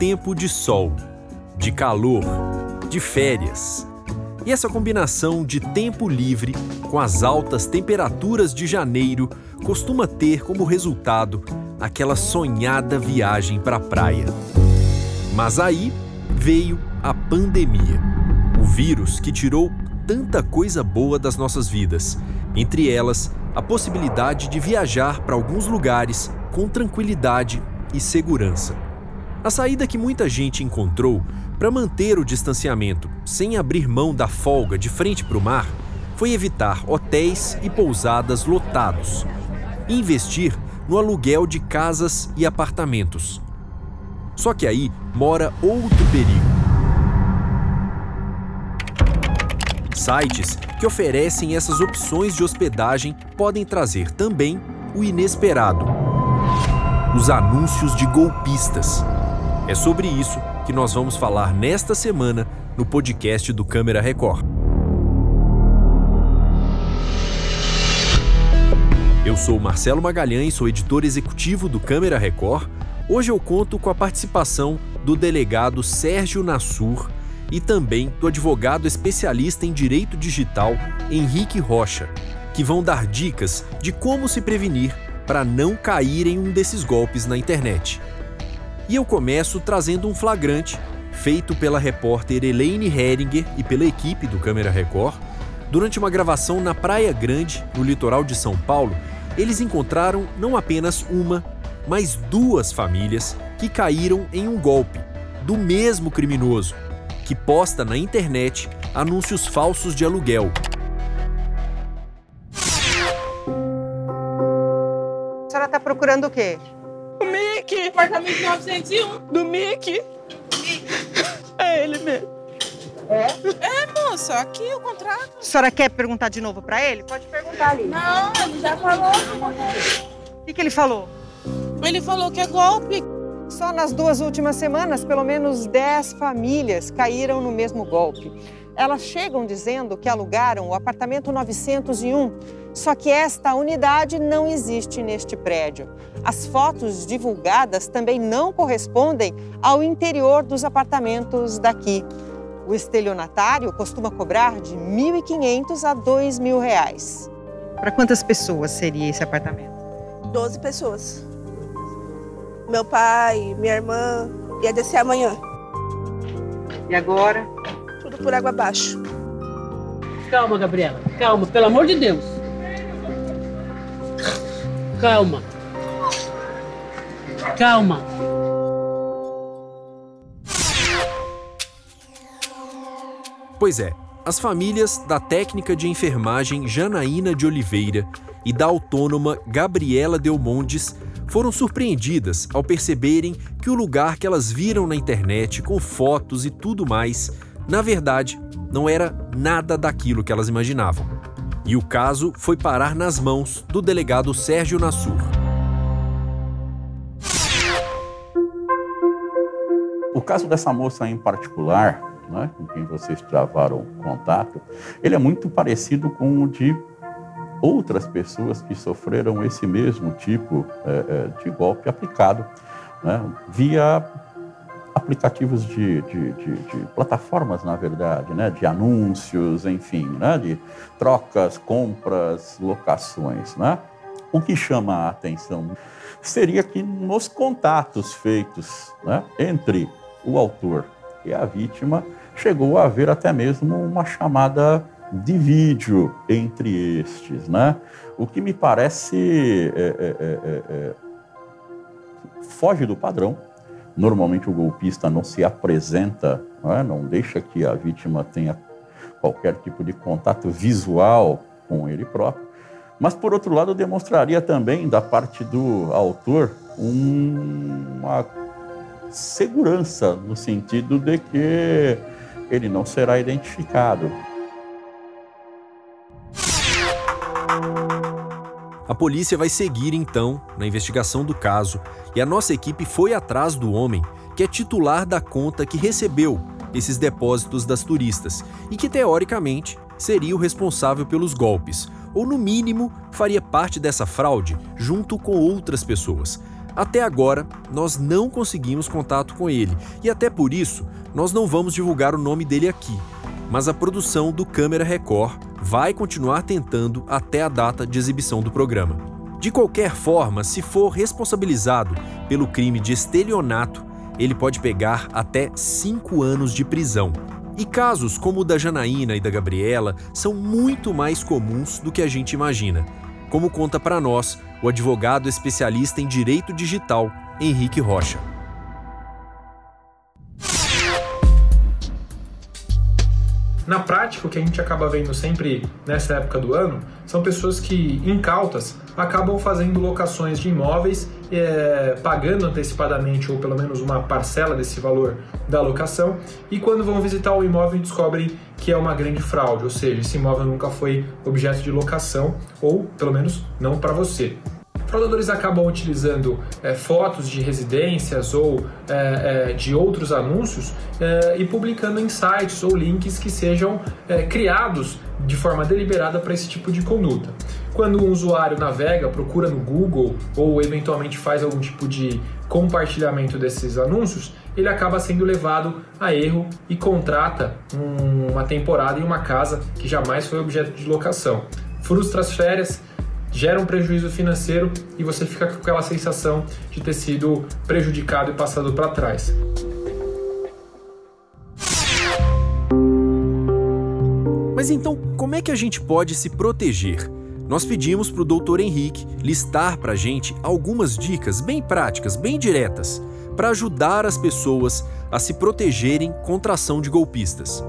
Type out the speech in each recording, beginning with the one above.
Tempo de sol, de calor, de férias. E essa combinação de tempo livre com as altas temperaturas de janeiro costuma ter como resultado aquela sonhada viagem para a praia. Mas aí veio a pandemia, o vírus que tirou tanta coisa boa das nossas vidas, entre elas a possibilidade de viajar para alguns lugares com tranquilidade e segurança. A saída que muita gente encontrou para manter o distanciamento sem abrir mão da folga de frente para o mar foi evitar hotéis e pousadas lotados e investir no aluguel de casas e apartamentos. Só que aí mora outro perigo. Sites que oferecem essas opções de hospedagem podem trazer também o inesperado: os anúncios de golpistas. É sobre isso que nós vamos falar nesta semana no podcast do Câmera Record. Eu sou Marcelo Magalhães, sou editor executivo do Câmera Record. Hoje eu conto com a participação do delegado Sérgio Nassur e também do advogado especialista em direito digital Henrique Rocha, que vão dar dicas de como se prevenir para não cair em um desses golpes na internet. E eu começo trazendo um flagrante feito pela repórter Elaine Heringer e pela equipe do Câmera Record durante uma gravação na Praia Grande, no litoral de São Paulo, eles encontraram não apenas uma, mas duas famílias que caíram em um golpe do mesmo criminoso, que posta na internet anúncios falsos de aluguel. A senhora está procurando o quê? Apartamento 901. Do Mickey! É ele mesmo. É? É, moça, aqui o contrato. A senhora quer perguntar de novo para ele? Pode perguntar ali. Não, ele já falou. O que, que ele falou? Ele falou que é golpe. Só nas duas últimas semanas, pelo menos 10 famílias caíram no mesmo golpe. Elas chegam dizendo que alugaram o apartamento 901, só que esta unidade não existe neste prédio. As fotos divulgadas também não correspondem ao interior dos apartamentos daqui. O estelionatário costuma cobrar de R$ 1.500 a 2.000 reais. Para quantas pessoas seria esse apartamento? 12 pessoas. Meu pai, minha irmã, ia descer amanhã. E agora? Por água abaixo. Calma, Gabriela. Calma, pelo amor de Deus. Calma. Calma. Pois é, as famílias da técnica de enfermagem Janaína de Oliveira e da autônoma Gabriela Delmondes foram surpreendidas ao perceberem que o lugar que elas viram na internet com fotos e tudo mais, na verdade, não era nada daquilo que elas imaginavam. E o caso foi parar nas mãos do delegado Sérgio Nassur. O caso dessa moça em particular, né, com quem vocês travaram contato, ele é muito parecido com o de outras pessoas que sofreram esse mesmo tipo é, de golpe aplicado né, via aplicativos de, de, de, de, plataformas, na verdade, né, de anúncios, enfim, né, de trocas, compras, locações. Né? O que chama a atenção seria que nos contatos feitos né, entre o autor e a vítima, chegou a haver até mesmo uma chamada de vídeo entre estes, né? O que me parece é, é, é, é, foge do padrão. Normalmente o golpista não se apresenta, não, é? não deixa que a vítima tenha qualquer tipo de contato visual com ele próprio. Mas, por outro lado, demonstraria também, da parte do autor, um, uma segurança, no sentido de que ele não será identificado. A polícia vai seguir então na investigação do caso e a nossa equipe foi atrás do homem que é titular da conta que recebeu esses depósitos das turistas e que teoricamente seria o responsável pelos golpes, ou no mínimo faria parte dessa fraude junto com outras pessoas. Até agora, nós não conseguimos contato com ele e até por isso nós não vamos divulgar o nome dele aqui. Mas a produção do Câmera Record vai continuar tentando até a data de exibição do programa. De qualquer forma, se for responsabilizado pelo crime de estelionato, ele pode pegar até cinco anos de prisão. E casos como o da Janaína e da Gabriela são muito mais comuns do que a gente imagina, como conta para nós o advogado especialista em direito digital, Henrique Rocha. Na prática, o que a gente acaba vendo sempre nessa época do ano são pessoas que, incautas, acabam fazendo locações de imóveis, é, pagando antecipadamente ou pelo menos uma parcela desse valor da locação, e quando vão visitar o imóvel descobrem que é uma grande fraude, ou seja, esse imóvel nunca foi objeto de locação, ou pelo menos não para você fraudadores acabam utilizando é, fotos de residências ou é, de outros anúncios e publicando em sites ou links que sejam criados de forma deliberada para esse tipo de conduta. Quando um usuário navega, procura no Google ou eventualmente faz algum tipo de compartilhamento desses anúncios, ele acaba sendo levado a erro e contrata uma temporada em uma casa que jamais foi objeto de locação. Frustra as férias, gera um prejuízo financeiro e você fica com aquela sensação de ter sido prejudicado e passado para trás. Mas então, como é que a gente pode se proteger? Nós pedimos para o Dr. Henrique listar para a gente algumas dicas bem práticas, bem diretas, para ajudar as pessoas a se protegerem contra a ação de golpistas.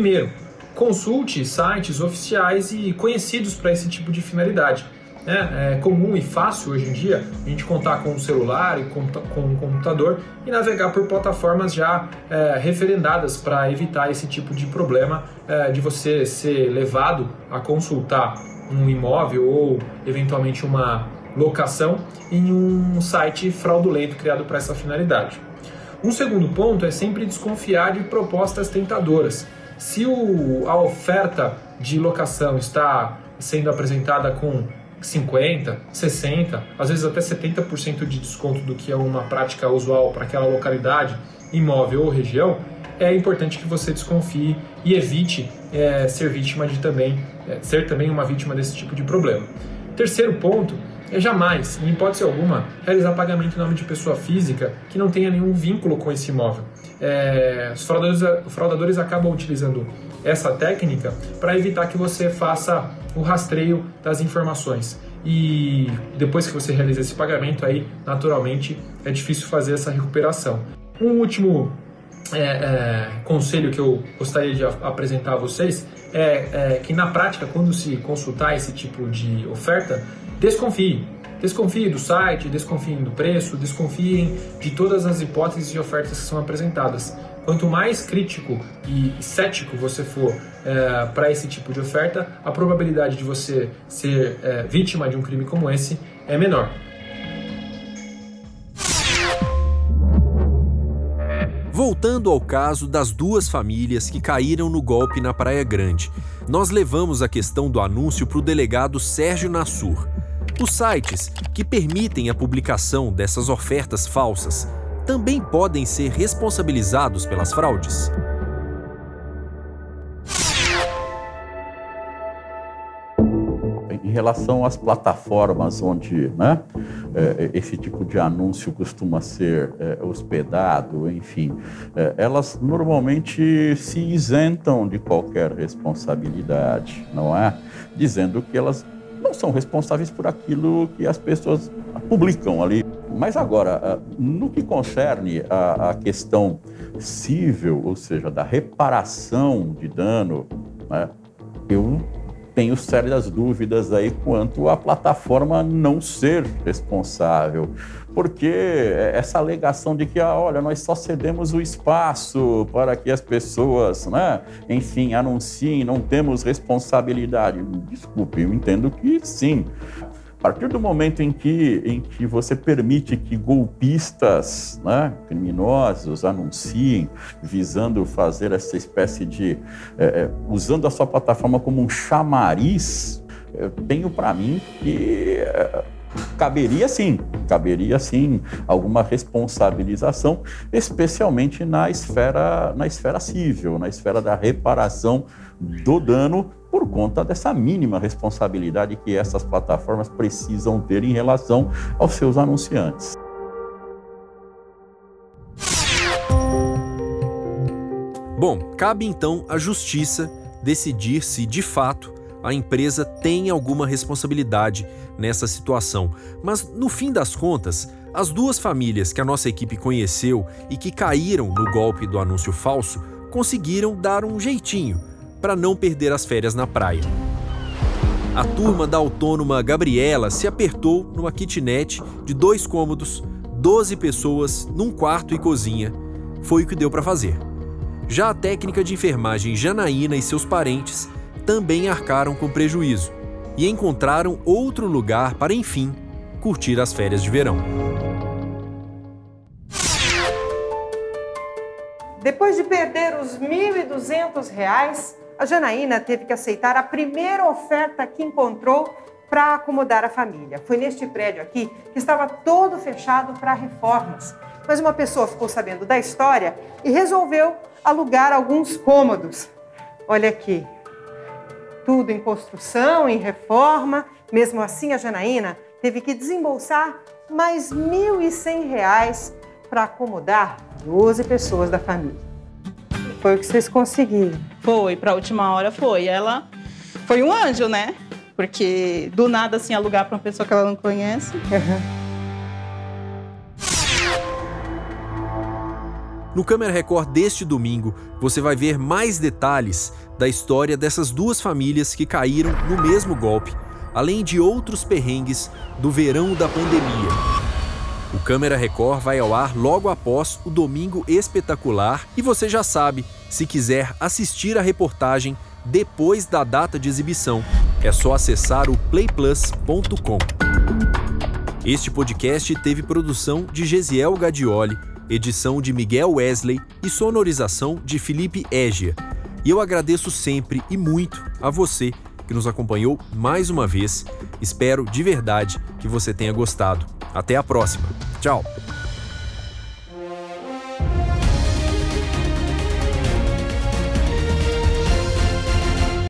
Primeiro, consulte sites oficiais e conhecidos para esse tipo de finalidade. É, é, comum e fácil hoje em dia a gente contar com um celular e com, um computador e navegar por plataformas já é, referendadas para evitar esse tipo de problema é, de você ser levado a consultar um imóvel ou eventualmente uma locação em um site fraudulento criado para essa finalidade. Um segundo ponto é sempre desconfiar de propostas tentadoras. Se o, a oferta de locação está sendo apresentada com 50, 60, às vezes até 70% de desconto do que é uma prática usual para aquela localidade, imóvel ou região, é importante que você desconfie e evite é, ser vítima de também é, ser também uma vítima desse tipo de problema. Terceiro ponto é jamais, em hipótese alguma, realizar pagamento em nome de pessoa física que não tenha nenhum vínculo com esse imóvel é, os fraudadores, fraudadores acabam utilizando essa técnica para evitar que você faça o rastreio das informações. E depois que você realiza esse pagamento, aí naturalmente é difícil fazer essa recuperação. Um último é, é, conselho que eu gostaria de apresentar a vocês é, é, que na prática, quando se consultar esse tipo de oferta, desconfie Desconfie do site, desconfiem do preço, desconfiem de todas as hipóteses e ofertas que são apresentadas. Quanto mais crítico e cético você for é, para esse tipo de oferta, a probabilidade de você ser é, vítima de um crime como esse é menor. Voltando ao caso das duas famílias que caíram no golpe na Praia Grande, nós levamos a questão do anúncio para o delegado Sérgio Nassur. Os sites que permitem a publicação dessas ofertas falsas também podem ser responsabilizados pelas fraudes. Em relação às plataformas onde né, é, esse tipo de anúncio costuma ser é, hospedado, enfim, é, elas normalmente se isentam de qualquer responsabilidade, não é? Dizendo que elas não são responsáveis por aquilo que as pessoas publicam ali. Mas agora, no que concerne a questão civil, ou seja, da reparação de dano, né, eu tenho sérias dúvidas aí quanto à plataforma não ser responsável porque essa alegação de que, ah, olha, nós só cedemos o espaço para que as pessoas, né, enfim, anunciem, não temos responsabilidade. Desculpe, eu entendo que sim. A partir do momento em que, em que você permite que golpistas, né, criminosos, anunciem, visando fazer essa espécie de. É, é, usando a sua plataforma como um chamariz, eu tenho para mim que. Caberia sim, caberia sim alguma responsabilização, especialmente na esfera, na esfera civil, na esfera da reparação do dano por conta dessa mínima responsabilidade que essas plataformas precisam ter em relação aos seus anunciantes. Bom, cabe então à justiça decidir se, de fato, a empresa tem alguma responsabilidade nessa situação. Mas, no fim das contas, as duas famílias que a nossa equipe conheceu e que caíram no golpe do anúncio falso conseguiram dar um jeitinho para não perder as férias na praia. A turma da autônoma Gabriela se apertou numa kitnet de dois cômodos, 12 pessoas, num quarto e cozinha. Foi o que deu para fazer. Já a técnica de enfermagem Janaína e seus parentes também arcaram com prejuízo e encontraram outro lugar para, enfim, curtir as férias de verão. Depois de perder os R$ 1.200, a Janaína teve que aceitar a primeira oferta que encontrou para acomodar a família. Foi neste prédio aqui que estava todo fechado para reformas. Mas uma pessoa ficou sabendo da história e resolveu alugar alguns cômodos. Olha aqui, tudo em construção, em reforma. Mesmo assim, a Janaína teve que desembolsar mais R$ 1.100 para acomodar 12 pessoas da família. Foi o que vocês conseguiram. Foi, para a última hora foi. Ela foi um anjo, né? Porque do nada, assim, alugar para uma pessoa que ela não conhece. Uhum. No Câmera Record deste domingo, você vai ver mais detalhes da história dessas duas famílias que caíram no mesmo golpe, além de outros perrengues do verão da pandemia. O Câmera Record vai ao ar logo após o Domingo Espetacular e você já sabe, se quiser assistir a reportagem depois da data de exibição, é só acessar o playplus.com. Este podcast teve produção de Gesiel Gadioli, edição de Miguel Wesley e sonorização de Felipe Égia. E eu agradeço sempre e muito a você que nos acompanhou mais uma vez. Espero de verdade que você tenha gostado. Até a próxima. Tchau!